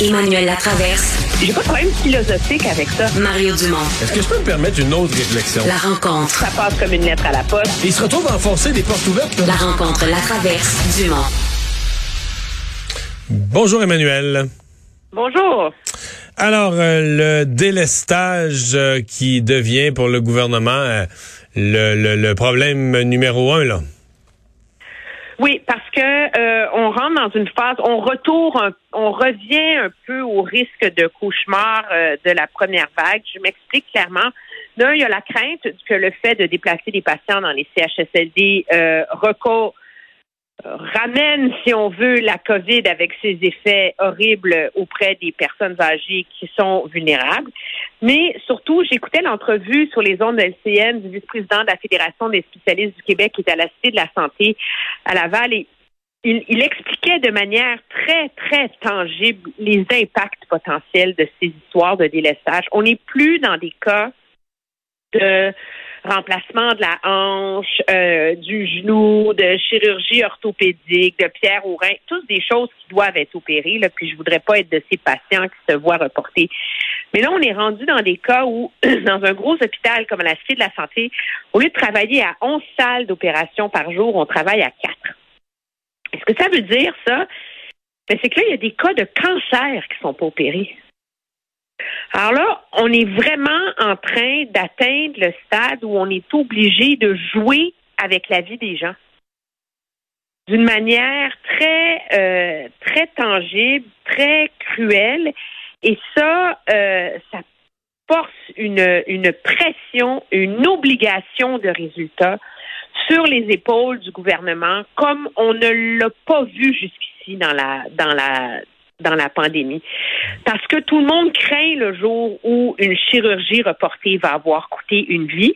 Emmanuel Latraverse. J'ai pas de problème philosophique avec ça. Mario Dumont. Est-ce que je peux me permettre une autre réflexion? La rencontre. Ça passe comme une lettre à la poste. Il se retrouve à enfoncer des portes ouvertes. La rencontre Latraverse. Dumont. Bonjour Emmanuel. Bonjour. Alors, euh, le délestage euh, qui devient pour le gouvernement euh, le, le- le problème numéro un, là. Oui, parce que euh, on rentre dans une phase, on retourne, on revient un peu au risque de cauchemar euh, de la première vague. Je m'explique clairement. D'un, il y a la crainte que le fait de déplacer des patients dans les CHSLD euh, reco- euh, ramène, si on veut, la COVID avec ses effets horribles auprès des personnes âgées qui sont vulnérables. Mais surtout, j'écoutais l'entrevue sur les ondes de LCN du vice-président de la Fédération des spécialistes du Québec qui est à la Cité de la Santé à Laval et il, il expliquait de manière très, très tangible les impacts potentiels de ces histoires de délestage. On n'est plus dans des cas de remplacement de la hanche, euh, du genou, de chirurgie orthopédique, de pierre au rein, toutes des choses qui doivent être opérées. Là, puis je voudrais pas être de ces patients qui se voient reporter. Mais là, on est rendu dans des cas où, dans un gros hôpital comme la Cité de la Santé, au lieu de travailler à 11 salles d'opération par jour, on travaille à 4. Ce que ça veut dire, ça, ben, c'est que là, il y a des cas de cancer qui sont pas opérés. Alors là, on est vraiment en train d'atteindre le stade où on est obligé de jouer avec la vie des gens. D'une manière très euh, très tangible, très cruelle, et ça, euh, ça force une, pression, une obligation de résultat sur les épaules du gouvernement, comme on ne l'a pas vu jusqu'ici dans la dans la pandémie. Parce que tout le monde craint le jour où une chirurgie reportée va avoir coûté une vie.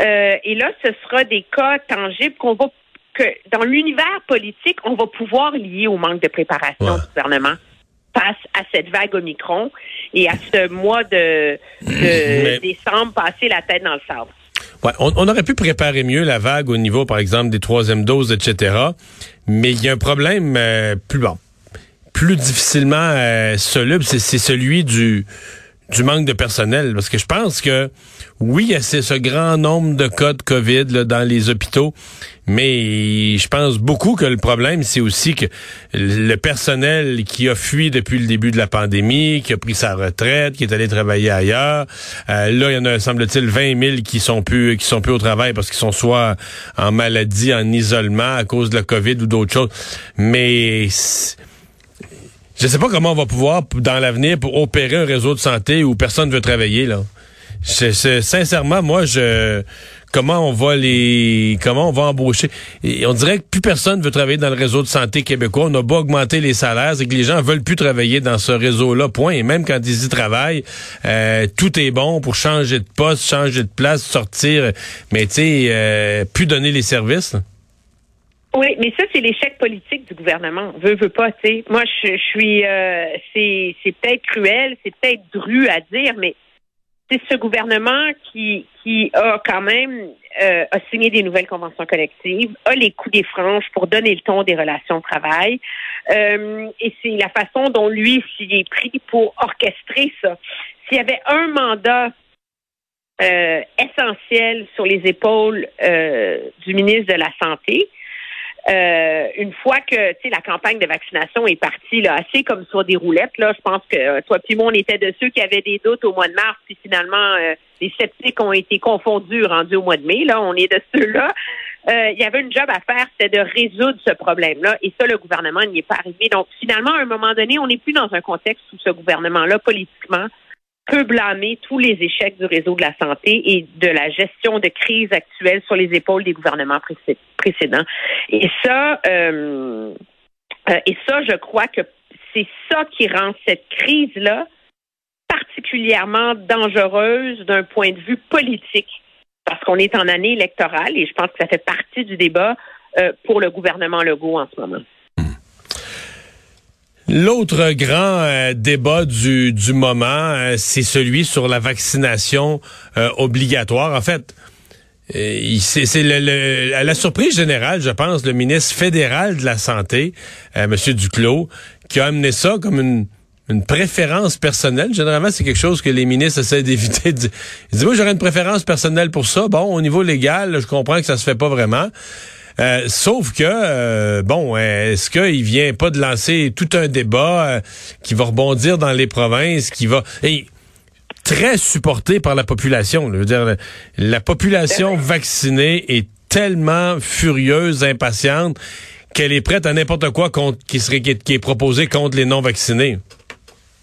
Euh, et là, ce sera des cas tangibles qu'on va que dans l'univers politique, on va pouvoir lier au manque de préparation Ouais. du gouvernement face à cette vague Omicron et à ce mois de, de Mais- décembre passé la tête dans le sable. Ouais, on, on aurait pu préparer mieux la vague au niveau, par exemple, des troisièmes doses, etc. Mais il y a un problème euh, plus bon, plus difficilement euh, soluble, c'est c'est celui du du manque de personnel. Parce que je pense que oui, a ce, grand nombre de cas de COVID là, dans les hôpitaux, mais je pense beaucoup que le problème, c'est aussi que le personnel qui a fui depuis le début de la pandémie, qui a pris sa retraite, qui est allé travailler ailleurs, euh, là, il y en a, semble-t-il, 20 000 qui sont plus qui sont plus au travail parce qu'ils sont soit en maladie, en isolement à cause de la COVID ou d'autres choses. Mais c'est- je sais pas comment on va pouvoir, dans l'avenir, pour opérer un réseau de santé où personne veut travailler, là. Je- sincèrement, moi, je, comment on va les, comment on va embaucher? Et on dirait que plus personne veut travailler dans le réseau de santé québécois. On a beau augmenter les salaires, c'est que les gens veulent plus travailler dans ce réseau-là, point. Et même quand ils y travaillent, euh, tout est bon pour changer de poste, changer de place, sortir, mais tu sais, euh, plus donner les services. Oui, mais ça, c'est l'échec politique du gouvernement. Veut, veut pas, tu sais. Moi, je, je suis, euh, c'est, c'est peut-être cruel, c'est peut-être dru à dire, mais c'est ce gouvernement qui, qui a quand même euh, a signé des nouvelles conventions collectives, a les coups des franges pour donner le ton des relations de travail, euh, et c'est la façon dont lui s'y est pris pour orchestrer ça. S'il y avait un mandat euh, essentiel sur les épaules euh, du ministre de la Santé, euh, une fois que la campagne de vaccination est partie là, assez comme sur des roulettes là, je pense que euh, toi puis moi on était de ceux qui avaient des doutes au mois de mars puis finalement euh, les sceptiques ont été confondus rendus au mois de mai là, on est de ceux-là. Euh, il y avait une job à faire, c'était de résoudre ce problème-là et ça le gouvernement n'y est pas arrivé. Donc finalement à un moment donné, on n'est plus dans un contexte où ce gouvernement-là politiquement peut blâmer tous les échecs du réseau de la santé et de la gestion de crise actuelle sur les épaules des gouvernements précé- précédents. Et ça, euh, euh, et ça, je crois que c'est ça qui rend cette crise-là particulièrement dangereuse d'un point de vue politique, parce qu'on est en année électorale et je pense que ça fait partie du débat euh, pour le gouvernement Legault en ce moment. L'autre grand euh, débat du, du moment, euh, c'est celui sur la vaccination euh, obligatoire. En fait, euh, c'est le, le- à la surprise générale, je pense, le ministre fédéral de la Santé, euh, M. Duclos, qui a amené ça comme une, une préférence personnelle. Généralement, c'est quelque chose que les ministres essaient d'éviter. Ils disent, moi, j'aurais une préférence personnelle pour ça. Bon, au niveau légal, je comprends que ça se fait pas vraiment. Euh, sauf que, euh, bon, est-ce qu'il vient pas de lancer tout un débat euh, qui va rebondir dans les provinces, qui va... Et, très supporté par la population. Je veux dire, la population vaccinée est tellement furieuse, impatiente, qu'elle est prête à n'importe quoi contre, qui, serait, qui est proposé contre les non-vaccinés.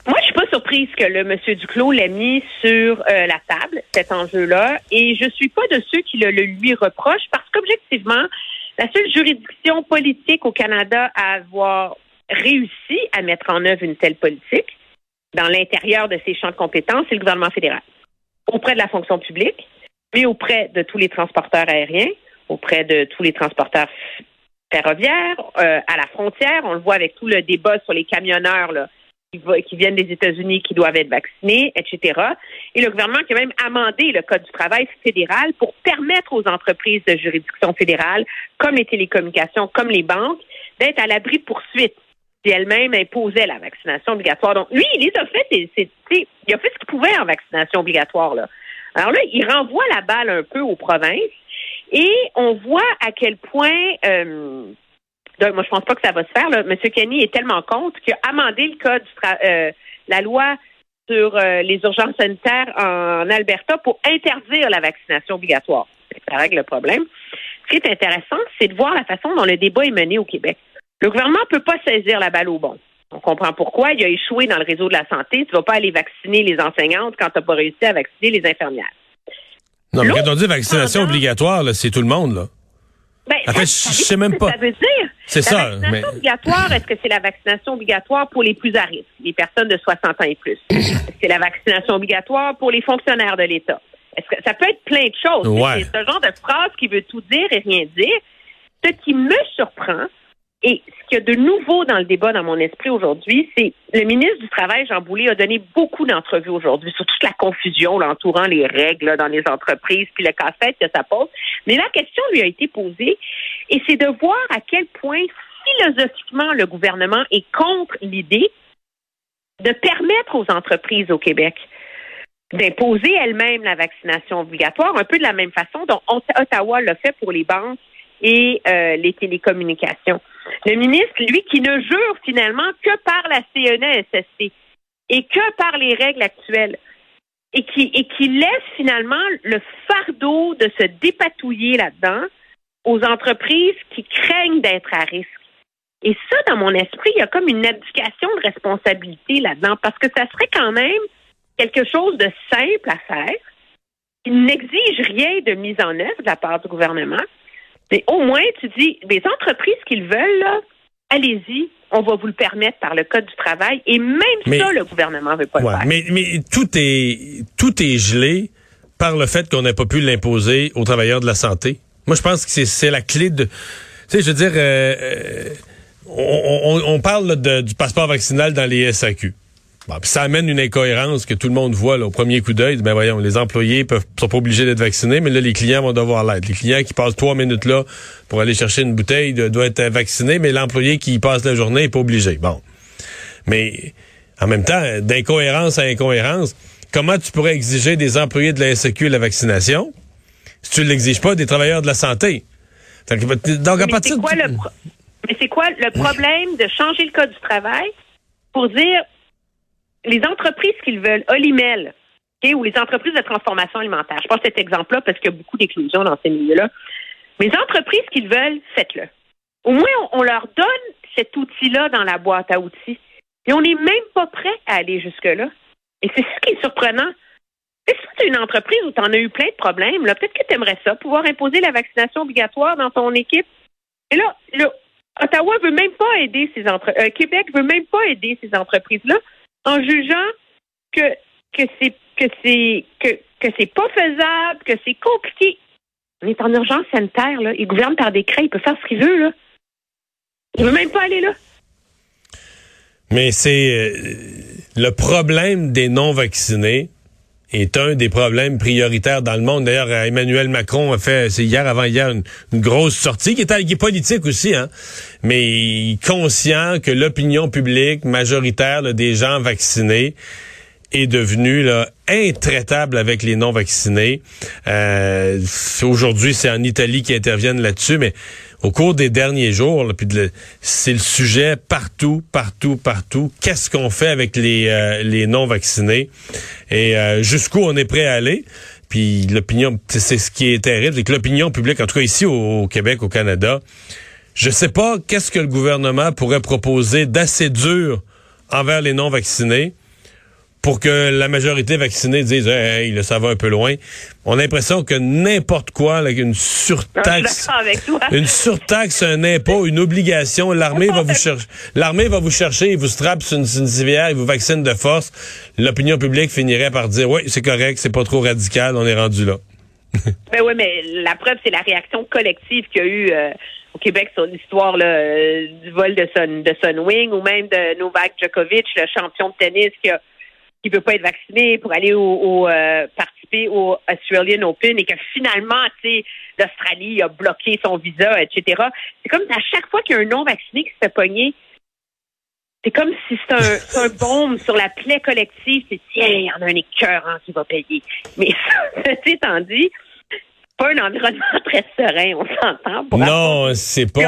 Moi, je suis pas surprise que le monsieur Duclos l'ait mis sur la table, cet enjeu-là, et je suis pas de ceux qui le lui reprochent parce qu'objectivement, la seule juridiction politique au Canada à avoir réussi à mettre en œuvre une telle politique dans l'intérieur de ses champs de compétences, c'est le gouvernement fédéral. Auprès de la fonction publique, mais auprès de tous les transporteurs aériens, auprès de tous les transporteurs ferroviaires, euh, à la frontière. On le voit avec tout le débat sur les camionneurs qui, viennent des États-Unis qui doivent être vaccinés, etc. Et le gouvernement qui a même amendé le Code du travail fédéral pour permettre aux entreprises de juridiction fédérale, comme les télécommunications, comme les banques, d'être à l'abri de poursuites si elles-mêmes imposaient la vaccination obligatoire. Donc, lui, il a fait, il a fait ce qu'il pouvait en vaccination obligatoire. Là. Alors là, il renvoie la balle un peu aux provinces et on voit à quel point euh, donc, moi, je pense pas que ça va se faire. Là. M. Kenny est tellement contre qu'il a amendé le code, euh, la loi sur euh, les urgences sanitaires en Alberta pour interdire la vaccination obligatoire. Ça règle le problème. Ce qui est intéressant, c'est de voir la façon dont le débat est mené au Québec. Le gouvernement ne peut pas saisir la balle au bon. On comprend pourquoi. Il a échoué dans le réseau de la santé. Tu ne vas pas aller vacciner les enseignantes quand tu n'as pas réussi à vacciner les infirmières. Non, mais quand on dit vaccination obligatoire, c'est tout le monde, là. Ben, en fait, je sais même pas. Ça veut dire. C'est ça. La vaccination obligatoire, est-ce que c'est la vaccination obligatoire pour les plus à risque, les personnes de 60 ans et plus? est-ce que c'est la vaccination obligatoire pour les fonctionnaires de l'État? Est-ce que ça peut être plein de choses? Ouais. C'est ce genre de phrase qui veut tout dire et rien dire. Ce qui me surprend, et ce qu'il y a de nouveau dans le débat dans mon esprit aujourd'hui, c'est le ministre du Travail, Jean Boulet, a donné beaucoup d'entrevues aujourd'hui sur toute la confusion entourant les règles dans les entreprises, puis le casse-tête que ça pose. Mais la question lui a été posée, et c'est de voir à quel point philosophiquement le gouvernement est contre l'idée de permettre aux entreprises au Québec d'imposer elles-mêmes la vaccination obligatoire, un peu de la même façon dont Ottawa l'a fait pour les banques et euh, les télécommunications. Le ministre, lui, qui ne jure finalement que par la CNESST et que par les règles actuelles et qui, et qui laisse finalement le fardeau de se dépatouiller là-dedans aux entreprises qui craignent d'être à risque. Et ça, dans mon esprit, il y a comme une abdication de responsabilité là-dedans parce que ça serait quand même quelque chose de simple à faire qui n'exige rien de mise en œuvre de la part du gouvernement mais au moins, tu dis, les entreprises qu'ils veulent, allez-y, on va vous le permettre par le Code du travail. Et même ça, le gouvernement ne veut pas le faire. Mais, mais tout, est, tout est gelé par le fait qu'on n'a pas pu l'imposer aux travailleurs de la santé. Moi, je pense que c'est la clé de... Tu sais, je veux dire, euh, euh, on, on, parle du passeport vaccinal dans les SAQ ça amène une incohérence que tout le monde voit au premier coup d'œil. Ben voyons, les employés peuvent sont pas obligés d'être vaccinés, mais là les clients vont devoir l'être. Les clients qui passent trois minutes là pour aller chercher une bouteille doivent être vaccinés, mais l'employé qui passe la journée est pas obligé. Bon, mais en même temps, d'incohérence à incohérence, comment tu pourrais exiger des employés de la SQ la vaccination si tu ne l'exiges pas des travailleurs de la santé? Donc, à partir quoi le Mais c'est quoi le problème de changer le code du travail pour dire les entreprises qu'ils veulent, Olimel, ou les entreprises de transformation alimentaire, je prends cet exemple-là parce qu'il y a beaucoup d'éclusion dans ces milieux-là. Mais les entreprises qu'ils veulent, faites-le. Au moins, on, leur donne cet outil-là dans la boîte à outils. Et on n'est même pas prêt à aller jusque-là. Et c'est ce qui est surprenant. Si tu es une entreprise où tu en as eu plein de problèmes, peut-être que tu aimerais ça, pouvoir imposer la vaccination obligatoire dans ton équipe. Et là, le, Ottawa veut même pas aider ces entreprises. Euh, Québec veut même pas aider ces entreprises-là en jugeant que que c'est que c'est que, que c'est pas faisable, que c'est compliqué. On est en urgence sanitaire, là. Il gouverne par décret, il peut faire ce qu'il veut, là. Il veut même pas aller là. Mais c'est euh, le problème des non-vaccinés est un des problèmes prioritaires dans le monde. D'ailleurs, euh, Emmanuel Macron a fait, c'est hier avant hier, une, grosse sortie qui est, qui est politique aussi, hein, mais conscient que l'opinion publique majoritaire des gens vaccinés est devenue intraitable avec les non-vaccinés. Euh, Aujourd'hui, c'est en Italie qui interviennent là-dessus, mais au cours des derniers jours, puis c'est le sujet partout, partout, partout. Qu'est-ce qu'on fait avec les, euh, les non-vaccinés? Et euh, jusqu'où on est prêt à aller? Puis l'opinion, c'est ce qui est terrible, c'est que l'opinion publique, en tout cas ici au, Québec, au Canada, je sais pas qu'est-ce que le gouvernement pourrait proposer d'assez dur envers les non-vaccinés pour que la majorité vaccinée dise hey, là, ça va un peu loin. On a l'impression que n'importe quoi, là, une surtaxe, une surtaxe, un impôt, une obligation, l'armée va vous chercher, l'armée va vous chercher, il vous strappe sur une, civière, il vous vaccine de force. L'opinion publique finirait par dire oui, c'est correct, c'est pas trop radical, on est rendu là. ben oui, mais la preuve, c'est la réaction collective qu'il y a eu euh, au Québec sur l'histoire euh, du vol de Sun, de Sunwing ou même de Novak Djokovic, le champion de tennis qui a qui veut pas être vacciné pour aller au, euh, participer au Australian Open et que finalement, tu sais, l'Australie a bloqué son visa, etc. C'est comme à chaque fois qu'il y a un non vacciné qui se fait pogner, c'est comme si c'est un, un baume sur la plaie collective. C'est tiens, il y en a un écœurant qui va payer. Mais ça, ceci étant dit, pas un environnement très serein, on s'entend. Non, c'est pas.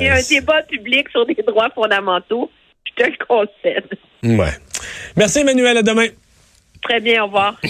Il y a un euh, débat public sur des droits fondamentaux. Je te le concède. Ouais. Merci, Emmanuel. À demain. Très bien. Au revoir.